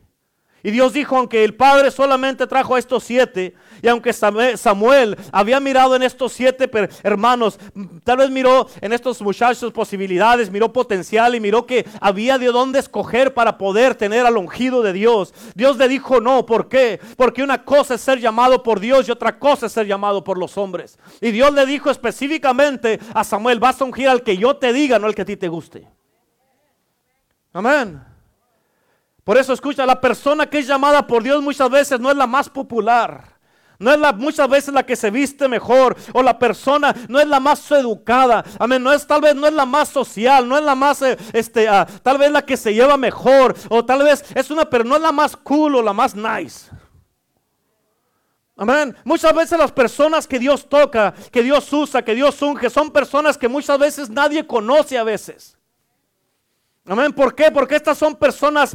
Y Dios dijo, aunque el Padre solamente trajo a estos siete, y aunque Samuel había mirado en estos siete hermanos, tal vez miró en estos muchachos posibilidades, miró potencial y miró que había de dónde escoger para poder tener al ungido de Dios. Dios le dijo no, ¿por qué? Porque una cosa es ser llamado por Dios y otra cosa es ser llamado por los hombres. Y Dios le dijo específicamente a Samuel, vas a ungir al que yo te diga, no al que a ti te guste. Amén. Por eso escucha, la persona que es llamada por Dios muchas veces no es la más popular. No es la, muchas veces la que se viste mejor o la persona no es la más educada. Amén. No es tal vez no es la más social, no es la más eh, este ah, tal vez la que se lleva mejor o tal vez es una pero no es la más cool o la más nice. Amén. Muchas veces las personas que Dios toca, que Dios usa, que Dios unge, son personas que muchas veces nadie conoce a veces. Amén. ¿Por qué? Porque estas son personas,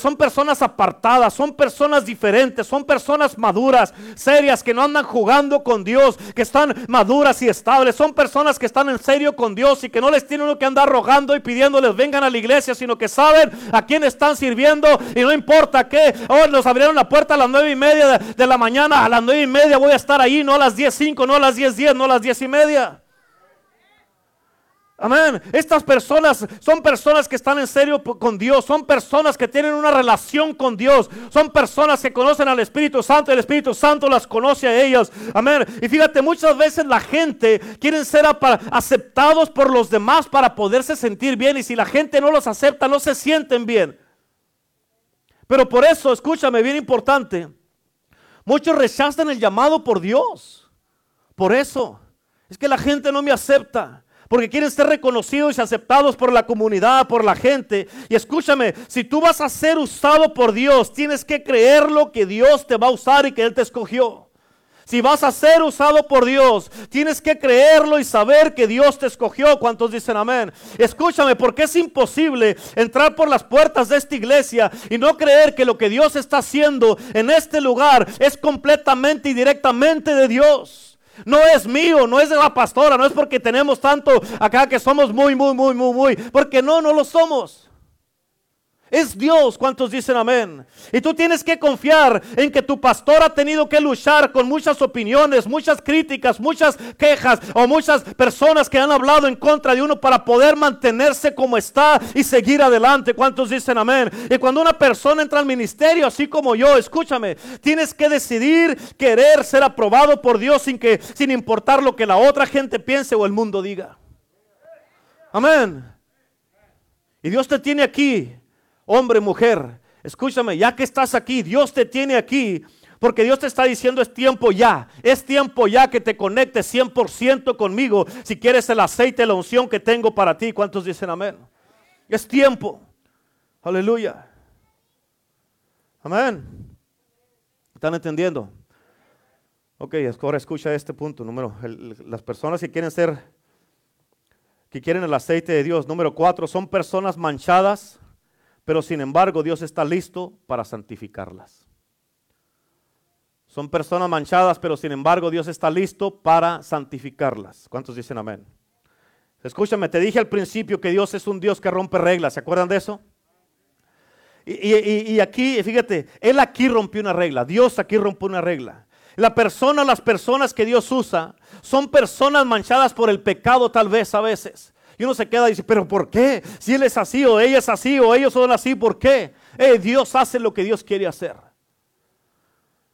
son personas apartadas, son personas diferentes, son personas maduras, serias, que no andan jugando con Dios, que están maduras y estables. Son personas que están en serio con Dios y que no les tienen uno que andar rogando y pidiéndoles vengan a la iglesia, sino que saben a quién están sirviendo y no importa qué. Oh, nos abrieron la puerta a las nueve y media de, de la mañana, a las nueve y media voy a estar ahí, no a las diez cinco, no a las diez diez, no a las diez y media. Amén. Estas personas son personas que están en serio con Dios. Son personas que tienen una relación con Dios. Son personas que conocen al Espíritu Santo. El Espíritu Santo las conoce a ellas. Amén. Y fíjate, muchas veces la gente quiere ser aceptados por los demás para poderse sentir bien. Y si la gente no los acepta, no se sienten bien. Pero por eso, escúchame, bien importante. Muchos rechazan el llamado por Dios. Por eso. Es que la gente no me acepta porque quieren ser reconocidos y aceptados por la comunidad, por la gente. Y escúchame, si tú vas a ser usado por Dios, tienes que creer lo que Dios te va a usar y que Él te escogió. Si vas a ser usado por Dios, tienes que creerlo y saber que Dios te escogió. ¿Cuántos dicen amén? Escúchame, porque es imposible entrar por las puertas de esta iglesia y no creer que lo que Dios está haciendo en este lugar es completamente y directamente de Dios. No es mío, no es de la pastora, no es porque tenemos tanto acá que somos muy, muy, muy, muy, muy, porque no, no lo somos. Es Dios, ¿cuántos dicen amén? Y tú tienes que confiar en que tu pastor ha tenido que luchar con muchas opiniones, muchas críticas, muchas quejas o muchas personas que han hablado en contra de uno para poder mantenerse como está y seguir adelante. ¿Cuántos dicen amén? Y cuando una persona entra al ministerio, así como yo, escúchame, tienes que decidir querer ser aprobado por Dios sin que sin importar lo que la otra gente piense o el mundo diga. Amén. Y Dios te tiene aquí hombre, mujer, escúchame, ya que estás aquí, Dios te tiene aquí, porque Dios te está diciendo es tiempo ya, es tiempo ya que te conectes 100% conmigo si quieres el aceite, la unción que tengo para ti. ¿Cuántos dicen amén? Es tiempo. Aleluya. Amén. ¿Están entendiendo? Ok, ahora escucha este punto. Número, las personas que quieren ser, que quieren el aceite de Dios. Número cuatro, son personas manchadas pero sin embargo Dios está listo para santificarlas. Son personas manchadas, pero sin embargo Dios está listo para santificarlas. ¿Cuántos dicen amén? Escúchame, te dije al principio que Dios es un Dios que rompe reglas. ¿Se acuerdan de eso? Y, aquí, fíjate, Él aquí rompió una regla. Dios aquí rompió una regla. La persona, las personas que Dios usa, son personas manchadas por el pecado tal vez a veces. Y uno se queda y dice, pero ¿por qué? Si él es así o ella es así o ellos son así, ¿por qué? Eh, Dios hace lo que Dios quiere hacer.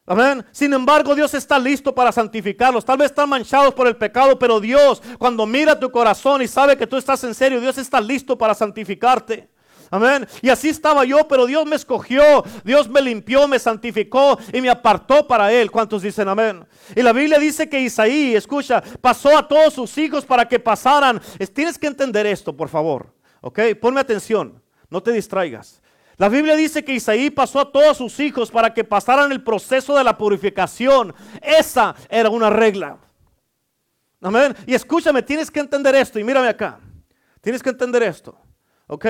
Amén. Sin embargo, Dios está listo para santificarlos. Tal vez están manchados por el pecado, pero Dios, cuando mira tu corazón y sabe que tú estás en serio, Dios está listo para santificarte. Amén. Y así estaba yo, pero Dios me escogió, Dios me limpió, me santificó y me apartó para Él. ¿Cuántos dicen amén? Y la Biblia dice que Isaí, escucha, pasó a todos sus hijos para que pasaran. Tienes que entender esto, por favor. ¿Ok? Ponme atención, no te distraigas. La Biblia dice que Isaí pasó a todos sus hijos para que pasaran el proceso de la purificación. Esa era una regla. Amén. Y escúchame, tienes que entender esto. Y mírame acá. Tienes que entender esto. ¿Ok?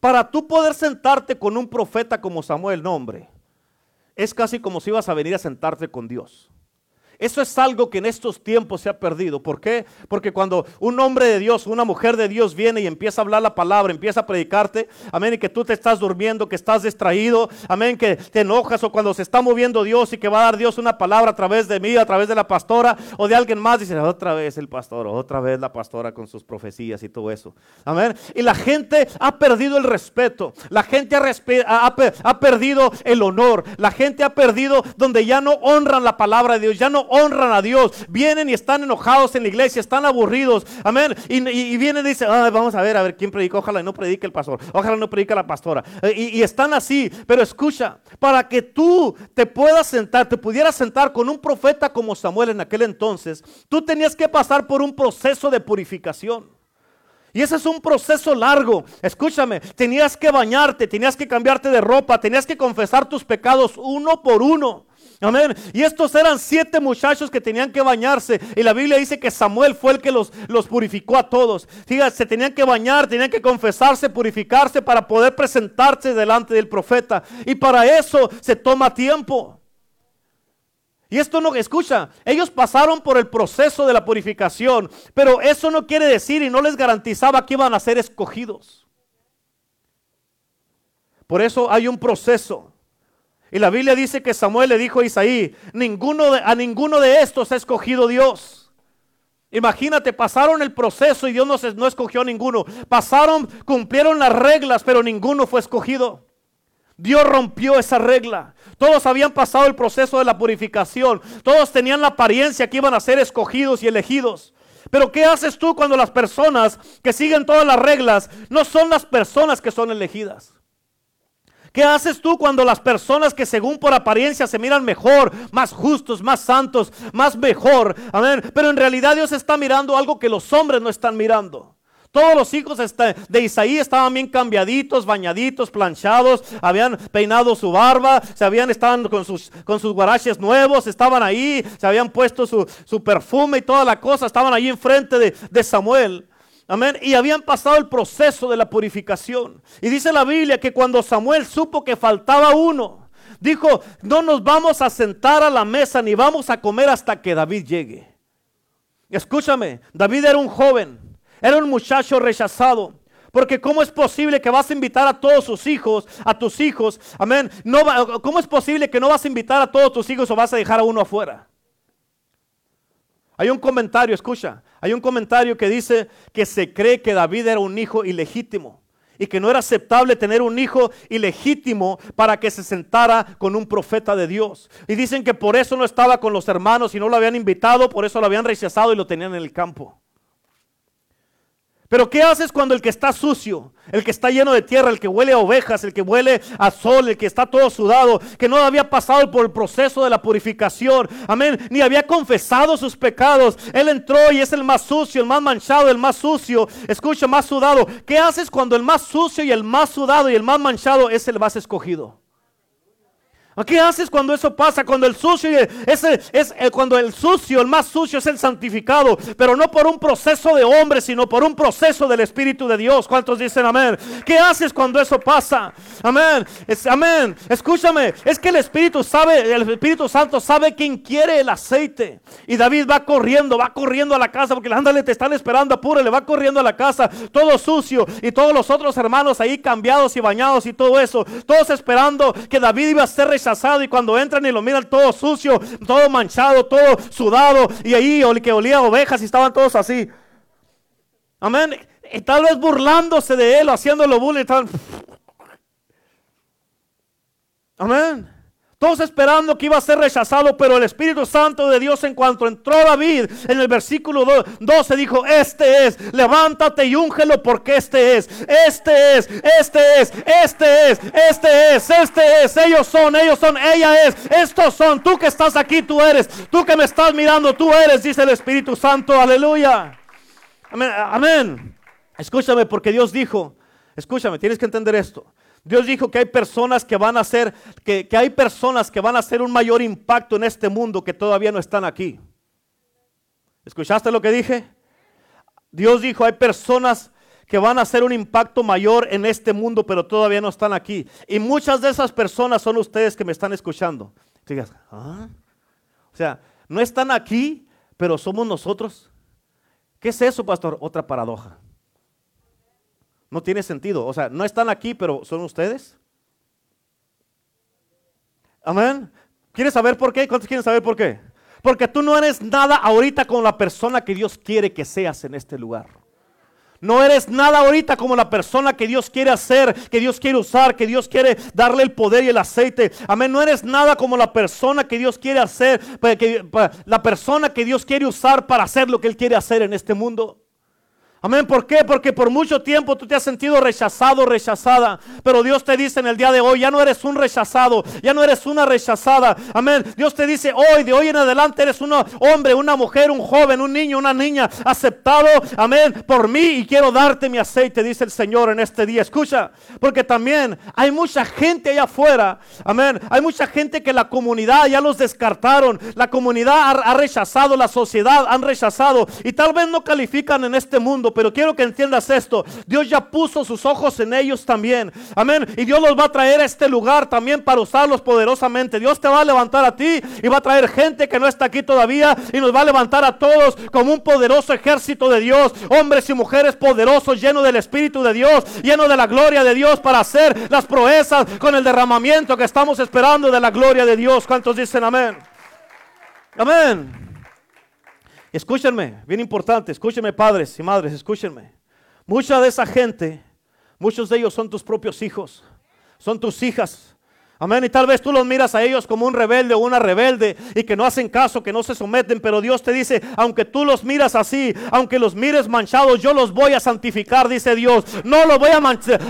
Para tú poder sentarte con un profeta como Samuel, no hombre, es casi como si ibas a venir a sentarte con Dios. Eso es algo que en estos tiempos se ha perdido. ¿Por qué? Porque cuando un hombre de Dios, una mujer de Dios viene y empieza a hablar la palabra, empieza a predicarte, amén, y que tú te estás durmiendo, que estás distraído, amén, que te enojas o cuando se está moviendo Dios y que va a dar Dios una palabra a través de mí, a través de la pastora o de alguien más, dice otra vez el pastor, otra vez la pastora con sus profecías y todo eso. Amén. Y la gente ha perdido el respeto, la gente ha, ha perdido el honor, la gente ha perdido donde ya no honran la palabra de Dios, ya no honran a Dios. Vienen y están enojados en la iglesia, están aburridos. Amén. Y, vienen y dicen, vamos a ver, a ver quién predicó. Ojalá no predique el pastor. Ojalá no predique la pastora. Eh, y, y están así. Pero escucha, para que tú te puedas sentar, te pudieras sentar con un profeta como Samuel en aquel entonces, tú tenías que pasar por un proceso de purificación. Y ese es un proceso largo. Escúchame, tenías que bañarte, tenías que cambiarte de ropa, tenías que confesar tus pecados uno por uno. Amén. Y estos eran siete muchachos que tenían que bañarse. Y la Biblia dice que Samuel fue el que los, los purificó a todos. Fíjate, se tenían que bañar, tenían que confesarse, purificarse para poder presentarse delante del profeta. Y para eso se toma tiempo. Y esto no, escucha, ellos pasaron por el proceso de la purificación, pero eso no quiere decir y no les garantizaba que iban a ser escogidos. Por eso hay un proceso. Y la Biblia dice que Samuel le dijo a Isaí, ninguno a ninguno de estos ha escogido Dios. Imagínate, pasaron el proceso y Dios no, no escogió a ninguno. Pasaron, cumplieron las reglas, pero ninguno fue escogido. Dios rompió esa regla. Todos habían pasado el proceso de la purificación. Todos tenían la apariencia que iban a ser escogidos y elegidos. Pero ¿qué haces tú cuando las personas que siguen todas las reglas no son las personas que son elegidas? ¿Qué haces tú cuando las personas que según por apariencia se miran mejor, más justos, más santos, más mejor? Amén. Pero en realidad Dios está mirando algo que los hombres no están mirando. Todos los hijos de Isaí estaban bien cambiaditos, bañaditos, planchados, habían peinado su barba, se habían estado con sus, con sus guaraches nuevos, estaban ahí, se habían puesto su, perfume y toda la cosa, estaban ahí enfrente de, de Samuel. Amén. Y habían pasado el proceso de la purificación. Y dice la Biblia que cuando Samuel supo que faltaba uno, dijo, no nos vamos a sentar a la mesa ni vamos a comer hasta que David llegue. Escúchame, David era un joven, era un muchacho rechazado. Porque ¿cómo es posible que vas a invitar a todos sus hijos, a tus hijos? Amén. No ¿Cómo es posible que no vas a invitar a todos tus hijos o vas a dejar a uno afuera? Hay un comentario, escucha, hay un comentario que dice que se cree que David era un hijo ilegítimo y que no era aceptable tener un hijo ilegítimo para que se sentara con un profeta de Dios. Y dicen que por eso no estaba con los hermanos y no lo habían invitado, por eso lo habían rechazado y lo tenían en el campo. Pero ¿qué haces cuando el que está sucio, el que está lleno de tierra, el que huele a ovejas, el que huele a sol, el que está todo sudado, que no había pasado por el proceso de la purificación, amén, ni había confesado sus pecados, él entró y es el más sucio, el más manchado, el más sucio, escucha, más sudado. ¿Qué haces cuando el más sucio y el más sudado y el más manchado es el más escogido? ¿Qué haces cuando eso pasa? Cuando el sucio es, eh, cuando el sucio, el más sucio es el santificado, pero no por un proceso de hombre, sino por un proceso del Espíritu de Dios. ¿Cuántos dicen amén? ¿Qué haces cuando eso pasa? Amén. Amén. Escúchame, es que el Espíritu sabe, el Espíritu Santo sabe quién quiere el aceite. Y David va corriendo, va corriendo a la casa porque ándale, te están esperando, apúrale, va corriendo a la casa, todo sucio y todos los otros hermanos ahí cambiados y bañados y todo eso, todos esperando que David iba a ser y cuando entran y lo miran todo sucio, todo manchado, todo sudado y ahí que olía ovejas y estaban todos así. Amén. Y tal vez burlándose de él, haciéndolo bullying. Amén. Todos esperando que iba a ser rechazado, pero el Espíritu Santo de Dios en cuanto entró David en el versículo 12 dijo, este es, levántate y úngelo porque este es, este es, este es, este es, este es, este es, ellos son, ellos son, ella es, estos son, tú que estás aquí, tú eres, tú que me estás mirando, tú eres, dice el Espíritu Santo, aleluya. Amén, amén. Escúchame porque Dios dijo, escúchame, tienes que entender esto. Dios dijo que hay personas que van a hacer, que, hay personas que van a hacer un mayor impacto en este mundo que todavía no están aquí. ¿Escuchaste lo que dije? Dios dijo, hay personas que van a hacer un impacto mayor en este mundo, pero todavía no están aquí. Y muchas de esas personas son ustedes que me están escuchando. ¿ah? O sea, no están aquí, pero somos nosotros. ¿Qué es eso, pastor? Otra paradoja. No tiene sentido. O sea, no están aquí, pero son ustedes. Amén. ¿Quieres saber por qué? ¿Cuántos quieren saber por qué? Porque tú no eres nada ahorita con la persona que Dios quiere que seas en este lugar. No eres nada ahorita como la persona que Dios quiere hacer, que Dios quiere usar, que Dios quiere darle el poder y el aceite. Amén. No eres nada como la persona que Dios quiere hacer, la persona que Dios quiere usar para hacer lo que Él quiere hacer en este mundo. Amén. ¿Por qué? Porque por mucho tiempo tú te has sentido rechazado, rechazada. Pero Dios te dice en el día de hoy, ya no eres un rechazado, ya no eres una rechazada. Amén. Dios te dice hoy, de hoy en adelante eres un hombre, una mujer, un joven, un niño, una niña, aceptado, amén, por mí y quiero darte mi aceite, dice el Señor en este día. Escucha, porque también hay mucha gente allá afuera, amén. Hay mucha gente que la comunidad ya los descartaron. La comunidad ha rechazado, la sociedad han rechazado y tal vez no califican en este mundo pero quiero que entiendas esto. Dios ya puso sus ojos en ellos también. Amén. Y Dios los va a traer a este lugar también para usarlos poderosamente. Dios te va a levantar a ti y va a traer gente que no está aquí todavía y nos va a levantar a todos como un poderoso ejército de Dios. Hombres y mujeres poderosos, llenos del Espíritu de Dios, llenos de la gloria de Dios para hacer las proezas con el derramamiento que estamos esperando de la gloria de Dios. ¿Cuántos dicen amén? Amén. Escúchenme, bien importante, escúchenme padres y madres, escúchenme. Mucha de esa gente, muchos de ellos son tus propios hijos, son tus hijas. Amén. Y tal vez tú los miras a ellos como un rebelde o una rebelde y que no hacen caso, que no se someten. Pero Dios te dice, aunque tú los miras así, aunque los mires manchados, yo los voy a santificar, dice Dios. No los voy a,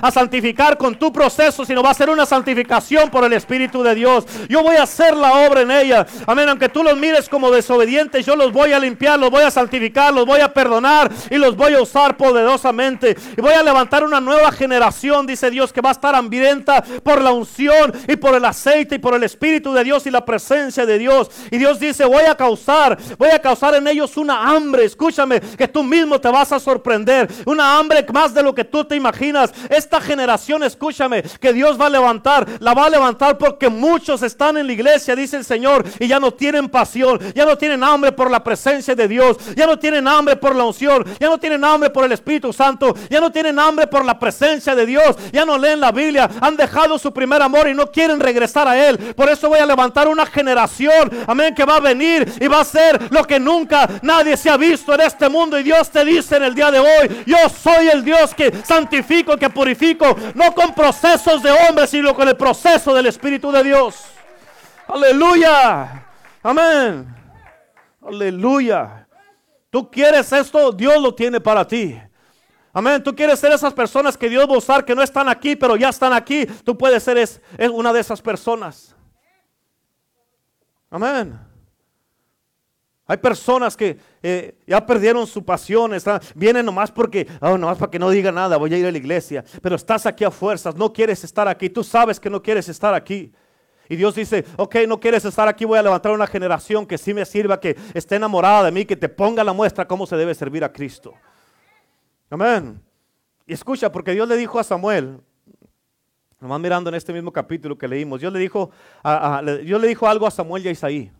a santificar con tu proceso, sino va a ser una santificación por el Espíritu de Dios. Yo voy a hacer la obra en ella. Amén. Aunque tú los mires como desobedientes, yo los voy a limpiar, los voy a santificar, los voy a perdonar y los voy a usar poderosamente. Y voy a levantar una nueva generación, dice Dios, que va a estar hambrienta por la unción y por el aceite y por el Espíritu de Dios y la presencia de Dios. Y Dios dice, voy a causar, voy a causar en ellos una hambre. Escúchame, que tú mismo te vas a sorprender. Una hambre más de lo que tú te imaginas. Esta generación, escúchame, que Dios va a levantar, la va a levantar porque muchos están en la iglesia, dice el Señor, y ya no tienen pasión, ya no tienen hambre por la presencia de Dios, ya no tienen hambre por la unción, ya no tienen hambre por el Espíritu Santo, ya no tienen hambre por la presencia de Dios, ya no leen la Biblia, han dejado su primer amor y no quieren regresar a Él. Por eso voy a levantar una generación, amén, que va a venir y va a ser lo que nunca nadie se ha visto en este mundo. Y Dios te dice en el día de hoy, yo soy el Dios que santifico, que purifico, no con procesos de hombres, sino con el proceso del Espíritu de Dios. Aleluya. Amén. Aleluya. Tú quieres esto, Dios lo tiene para ti. Amén. Tú quieres ser esas personas que Dios va a usar, que no están aquí, pero ya están aquí. Tú puedes ser es, una de esas personas. Amén. Hay personas que eh, ya perdieron su pasión, vienen nomás porque, oh, nomás para que no diga nada, voy a ir a la iglesia. Pero estás aquí a fuerzas, no quieres estar aquí, tú sabes que no quieres estar aquí. Y Dios dice, ok, no quieres estar aquí, voy a levantar una generación que sí me sirva, que esté enamorada de mí, que te ponga la muestra cómo se debe servir a Cristo. Amén. Y escucha, porque Dios le dijo a Samuel, nomás mirando en este mismo capítulo que leímos, Dios le dijo, Dios le dijo algo a Samuel y a Isaí.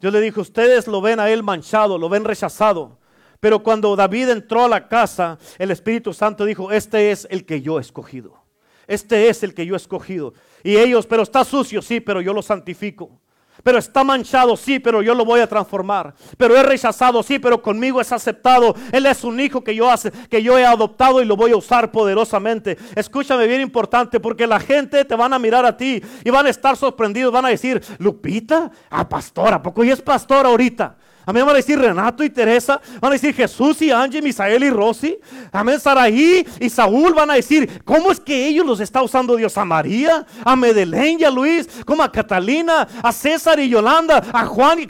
Dios le dijo, ustedes lo ven a él manchado, lo ven rechazado. Pero cuando David entró a la casa, el Espíritu Santo dijo, este es el que yo he escogido. Este es el que yo he escogido. Y ellos, pero está sucio, sí, pero yo lo santifico. Pero está manchado, sí, pero yo lo voy a transformar. Pero es rechazado, sí, pero conmigo es aceptado. Él es un hijo que yo, hace, que yo he adoptado y lo voy a usar poderosamente. Escúchame bien importante, porque la gente te van a mirar a ti y van a estar sorprendidos. Van a decir, Lupita, ah, pastora, poco y es pastor ahorita? Amén, van a decir Renato y Teresa, van a decir Jesús y Angie, Misael y Rosy. Amén, Saraí y Saúl van a decir, ¿cómo es que ellos los está usando Dios? A María, a Medellín y a Luis, como a Catalina, a César y Yolanda, a Juan y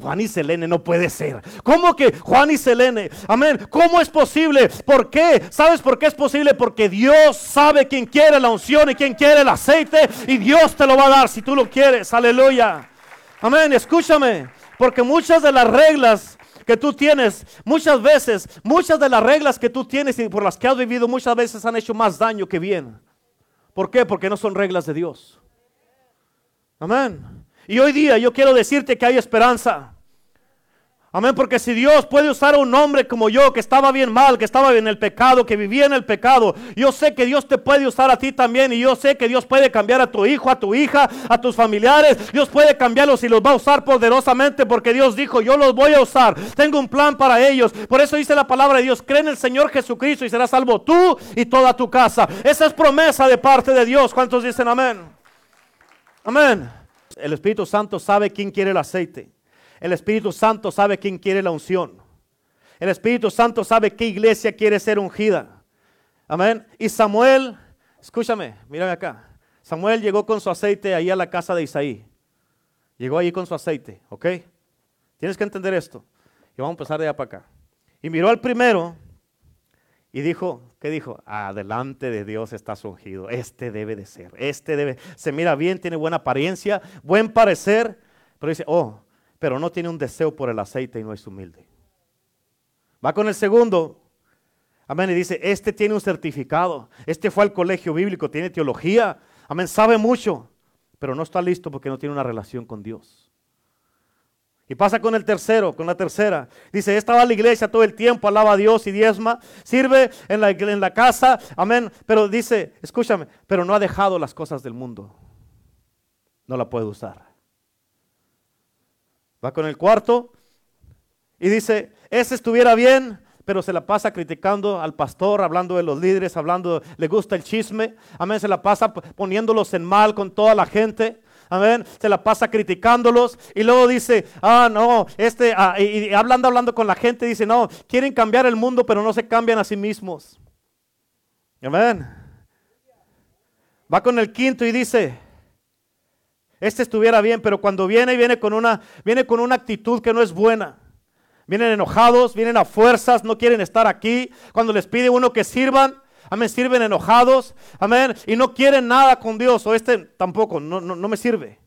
Juan y Selene, no puede ser. ¿Cómo que Juan y Selene? Amén, ¿cómo es posible? ¿Por qué? ¿Sabes por qué es posible? Porque Dios sabe quién quiere la unción y quién quiere el aceite y Dios te lo va a dar si tú lo quieres. Aleluya. Amén, escúchame. Porque muchas de las reglas que tú tienes, muchas veces, muchas de las reglas que tú tienes y por las que has vivido, muchas veces han hecho más daño que bien. ¿Por qué? Porque no son reglas de Dios. Amén. Y hoy día yo quiero decirte que hay esperanza. Amén, porque si Dios puede usar a un hombre como yo, que estaba bien mal, que estaba en el pecado, que vivía en el pecado, yo sé que Dios te puede usar a ti también y yo sé que Dios puede cambiar a tu hijo, a tu hija, a tus familiares. Dios puede cambiarlos y los va a usar poderosamente porque Dios dijo, yo los voy a usar. Tengo un plan para ellos. Por eso dice la palabra de Dios, cree en el Señor Jesucristo y serás salvo tú y toda tu casa. Esa es promesa de parte de Dios. ¿Cuántos dicen amén? Amén. El Espíritu Santo sabe quién quiere el aceite. El Espíritu Santo sabe quién quiere la unción. El Espíritu Santo sabe qué iglesia quiere ser ungida. Amén. Y Samuel, escúchame, mírame acá. Samuel llegó con su aceite ahí a la casa de Isaí. Llegó ahí con su aceite, ¿ok? Tienes que entender esto. Y vamos a empezar de allá para acá. Y miró al primero y dijo, ¿qué dijo? Adelante de Dios está ungido. Este debe de ser. Este debe. Se mira bien, tiene buena apariencia, buen parecer. Pero dice, oh, pero no tiene un deseo por el aceite y no es humilde. Va con el segundo. Amén. Y dice, este tiene un certificado. Este fue al colegio bíblico, tiene teología. Amén. Sabe mucho, pero no está listo porque no tiene una relación con Dios. Y pasa con el tercero, con la tercera. Dice, esta va a la iglesia todo el tiempo, alaba a Dios y diezma, sirve en la, en la casa, amén. Pero dice, escúchame, pero no ha dejado las cosas del mundo. No la puede usar. Va con el cuarto y dice, ese estuviera bien, pero se la pasa criticando al pastor, hablando de los líderes, hablando, le gusta el chisme, amén, se la pasa poniéndolos en mal con toda la gente. Amén. Se la pasa criticándolos y luego dice, ah, no, este, ah", y, hablando, hablando con la gente, dice, no, quieren cambiar el mundo, pero no se cambian a sí mismos. Amén. Va con el quinto y dice, este estuviera bien, pero cuando viene, viene con una, viene con una actitud que no es buena. Vienen enojados, vienen a fuerzas, no quieren estar aquí. Cuando les pide uno que sirvan, amén, sirven enojados, amén, y no quieren nada con Dios, o este tampoco, no, no, no me sirve.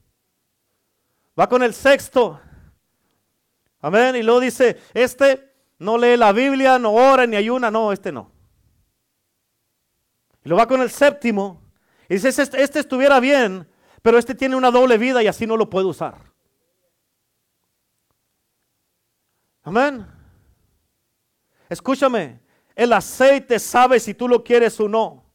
Va con el sexto, amén, y luego dice, este no lee la Biblia, no ora ni ayuna, no, este no. Y lo va con el séptimo, y dice, este, este estuviera bien, pero este tiene una doble vida y así no lo puede usar. Amén. Escúchame, el aceite sabe si tú lo quieres o no.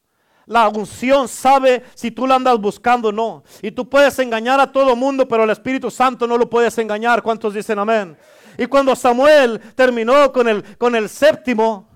La unción sabe si tú la andas buscando o no. Y tú puedes engañar a todo mundo, pero el Espíritu Santo no lo puedes engañar. ¿Cuántos dicen amén? Y cuando Samuel terminó con el, con el séptimo,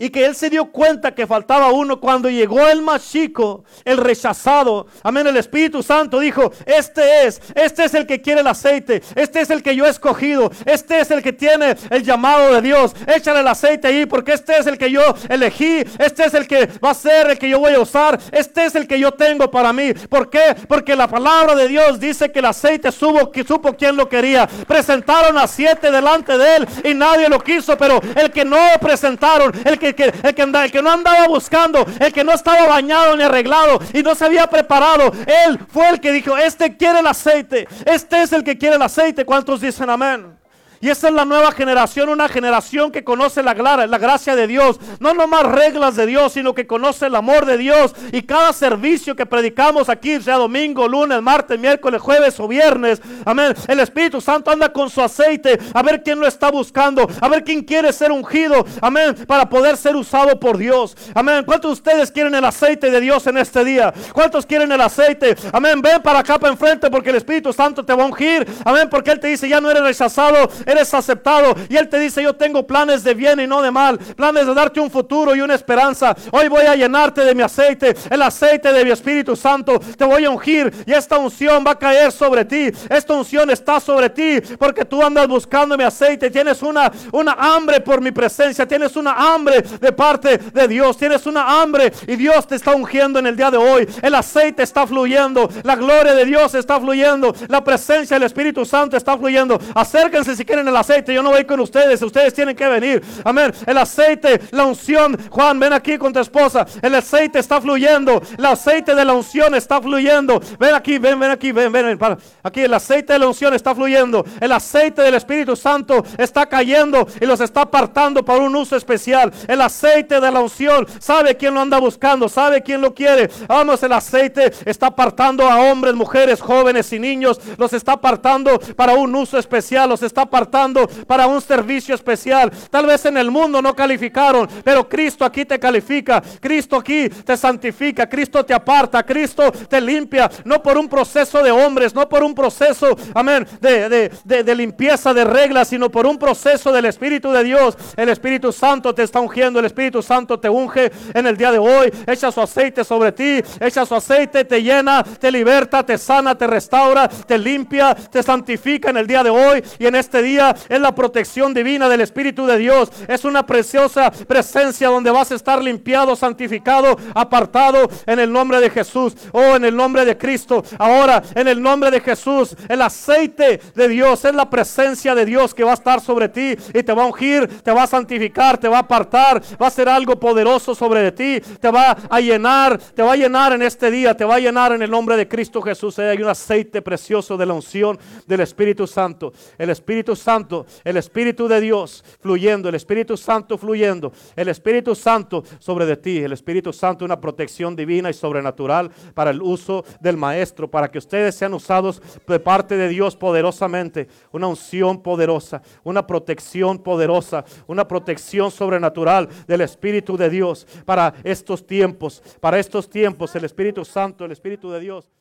y que él se dio cuenta que faltaba uno cuando llegó el más chico, el rechazado. Amén, el Espíritu Santo dijo, este es, este es el que quiere el aceite, este es el que yo he escogido, este es el que tiene el llamado de Dios. Échale el aceite ahí porque este es el que yo elegí, este es el que va a ser el que yo voy a usar, este es el que yo tengo para mí. ¿Por qué? Porque la palabra de Dios dice que el aceite supo, que supo quién lo quería. Presentaron a siete delante de él y nadie lo quiso, pero el que no presentaron, el que el que, el que, no andaba buscando, el que no estaba bañado ni arreglado y no se había preparado, él fue el que dijo, este quiere el aceite, este es el que quiere el aceite. ¿Cuántos dicen amén? Y esa es la nueva generación, una generación que conoce la, la gracia de Dios. No nomás reglas de Dios, sino que conoce el amor de Dios. Y cada servicio que predicamos aquí, sea domingo, lunes, martes, miércoles, jueves o viernes, amén. El Espíritu Santo anda con su aceite a ver quién lo está buscando, a ver quién quiere ser ungido, amén, para poder ser usado por Dios. Amén. ¿Cuántos de ustedes quieren el aceite de Dios en este día? ¿Cuántos quieren el aceite? Amén. Ven para acá para enfrente porque el Espíritu Santo te va a ungir. Amén. Porque Él te dice, ya no eres rechazado eres aceptado. Y Él te dice, yo tengo planes de bien y no de mal, planes de darte un futuro y una esperanza. Hoy voy a llenarte de mi aceite, el aceite de mi Espíritu Santo. Te voy a ungir y esta unción va a caer sobre ti. Esta unción está sobre ti porque tú andas buscando mi aceite. Tienes una, una hambre por mi presencia, tienes una hambre de parte de Dios, tienes una hambre y Dios te está ungiendo en el día de hoy. El aceite está fluyendo, la gloria de Dios está fluyendo, la presencia del Espíritu Santo está fluyendo. Acérquense si quieren el aceite. Yo no voy con ustedes, ustedes tienen que venir. Amén. El aceite, la unción. Juan, ven aquí con tu esposa. El aceite está fluyendo. El aceite de la unción está fluyendo. Ven aquí, ven, ven aquí, ven, ven. Aquí el aceite de la unción está fluyendo. El aceite del Espíritu Santo está cayendo y los está apartando para un uso especial. El aceite de la unción, sabe quién lo anda buscando, sabe quién lo quiere. Vamos, el aceite está apartando a hombres, mujeres, jóvenes y niños. Los está apartando para un uso especial. Los está apartando para un servicio especial. Tal vez en el mundo no calificaron, pero Cristo aquí te califica. Cristo aquí te santifica. Cristo te aparta. Cristo te limpia. No por un proceso de hombres, no por un proceso, amén, de, de limpieza de reglas, sino por un proceso del Espíritu de Dios. El Espíritu Santo te está ungiendo. El Espíritu Santo te unge en el día de hoy. Echa su aceite sobre ti. Echa su aceite, te llena, te liberta, te sana, te restaura, te limpia, te santifica en el día de hoy y en este día es la protección divina del Espíritu de Dios. Es una preciosa presencia donde vas a estar limpiado, santificado, apartado en el nombre de Jesús oh, en el nombre de Cristo. Ahora, en el nombre de Jesús, el aceite de Dios es la presencia de Dios que va a estar sobre ti y te va a ungir, te va a santificar, te va a apartar, va a ser algo poderoso sobre ti, te va a llenar, te va a llenar en este día, te va a llenar en el nombre de Cristo Jesús. Hay un aceite precioso de la unción del Espíritu Santo. El Espíritu Santo el Espíritu de Dios fluyendo, el Espíritu Santo fluyendo, el Espíritu Santo sobre de ti, el Espíritu Santo una protección divina y sobrenatural para el uso del Maestro, para que ustedes sean usados de parte de Dios poderosamente, una unción poderosa, una protección poderosa, una protección sobrenatural del Espíritu de Dios para estos tiempos, para estos tiempos, el Espíritu Santo, el Espíritu de Dios.